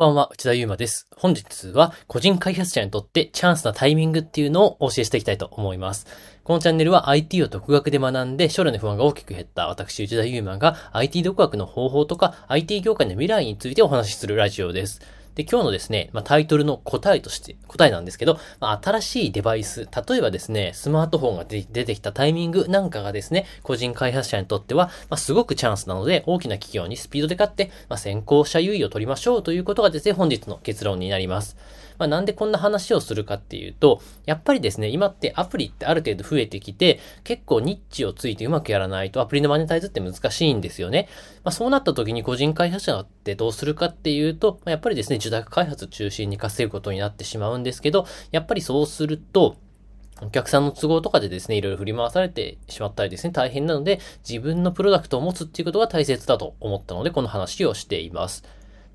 こんばんは、内田祐馬です。本日は個人開発者にとってチャンスなタイミングっていうのをお教えしていきたいと思います。このチャンネルは IT を独学で学んで将来の不安が大きく減った私、内田祐馬が IT 独学の方法とか IT 業界の未来についてお話しするラジオです。で、今日のですね、まあ、タイトルの答えとして、答えなんですけど、まあ、新しいデバイス、例えばですね、スマートフォンが出てきたタイミングなんかがですね、個人開発者にとっては、まあ、すごくチャンスなので、大きな企業にスピードで勝って、ま、先行者優位を取りましょうということがですね、本日の結論になります。まあ、なんでこんな話をするかっていうと、やっぱりですね、今ってアプリってある程度増えてきて、結構ニッチをついてうまくやらないとアプリのマネタイズって難しいんですよね。まあ、そうなった時に個人開発者ってどうするかっていうと、まあ、やっぱりですね、受託開発中心に稼ぐことになってしまうんですけど、やっぱりそうすると、お客さんの都合とかでですね、いろいろ振り回されてしまったりですね、大変なので、自分のプロダクトを持つっていうことが大切だと思ったので、この話をしています。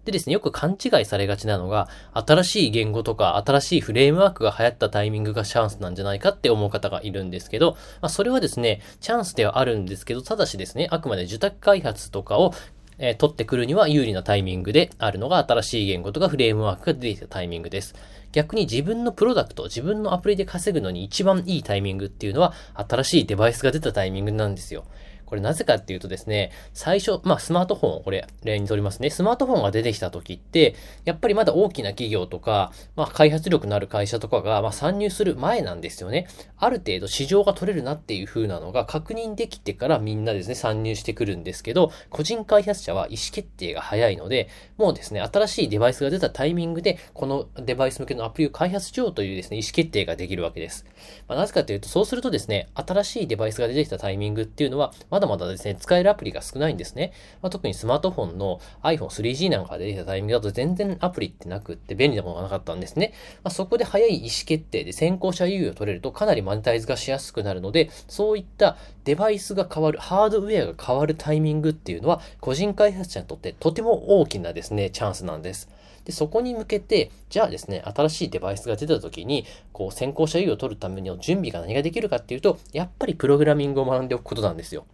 でですね、よく勘違いされがちなのが、新しい言語とか新しいフレームワークが流行ったタイミングがチャンスなんじゃないかって思う方がいるんですけど、まあ、それはですね、チャンスではあるんですけど、ただしですね、あくまで受託開発とかをえー、取ってくるには有利なタイミングであるのが新しい言語とかフレームワークが出てきたタイミングです。逆に自分のプロダクト、自分のアプリで稼ぐのに一番いいタイミングっていうのは新しいデバイスが出たタイミングなんですよ。これなぜかっていうとですね、最初、まあスマートフォンこれ例にとりますね。スマートフォンが出てきた時って、やっぱりまだ大きな企業とか、まあ開発力のある会社とかが、まあ参入する前なんですよね。ある程度市場が取れるなっていう風なのが確認できてからみんなですね、参入してくるんですけど、個人開発者は意思決定が早いので、もうですね、新しいデバイスが出たタイミングで、このデバイス向けのアプリを開発しようというですね、意思決定ができるわけです。まあなぜかというと、そうするとですね、新しいデバイスが出てきたタイミングっていうのは、まだまだですね、使えるアプリが少ないんですね。まあ、特にスマートフォンの iPhone3G なんかが出てきたタイミングだと全然アプリってなくって便利なものがなかったんですね。まあ、そこで早い意思決定で先行者優位を取れるとかなりマネタイズがしやすくなるので、そういったデバイスが変わる、ハードウェアが変わるタイミングっていうのは、個人開発者にとってとても大きなですね、チャンスなんです。で、そこに向けて、じゃあですね、新しいデバイスが出た時に、こう、先行者優位を取るための準備が何ができるかっていうと、やっぱりプログラミングを学んでおくことなんですよ。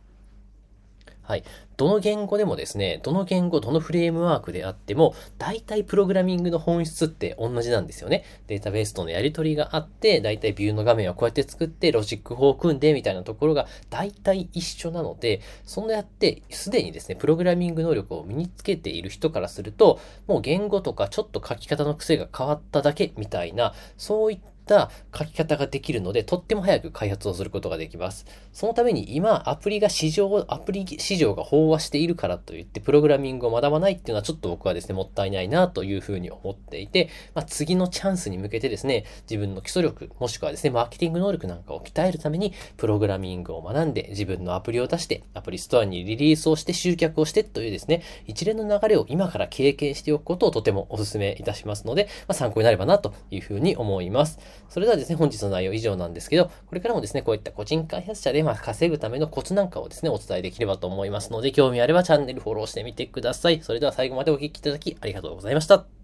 はい。どの言語でもですね、どの言語、どのフレームワークであっても、大体プログラミングの本質って同じなんですよね。データベースとのやり取りがあって、大体ビューの画面をこうやって作って、ロジック法を組んで、みたいなところが大体一緒なので、そのやって、すでにですね、プログラミング能力を身につけている人からすると、もう言語とかちょっと書き方の癖が変わっただけみたいな、そういったった書き方ができるので、とっても早く開発をすることができます。そのために今、アプリが市場、アプリ市場が飽和しているからといって、プログラミングを学ばないっていうのはちょっと僕はですね、もったいないなというふうに思っていて、まあ、次のチャンスに向けてですね、自分の基礎力、もしくはですね、マーケティング能力なんかを鍛えるために、プログラミングを学んで、自分のアプリを出して、アプリストアにリリースをして集客をしてというですね、一連の流れを今から経験しておくことをとてもお勧めいたしますので、まあ、参考になればなというふうに思います。それではですね、本日の内容以上なんですけど、これからもですね、こういった個人開発者でまあ稼ぐためのコツなんかをですね、お伝えできればと思いますので、興味あればチャンネルフォローしてみてください。それでは最後までお聴きいただきありがとうございました。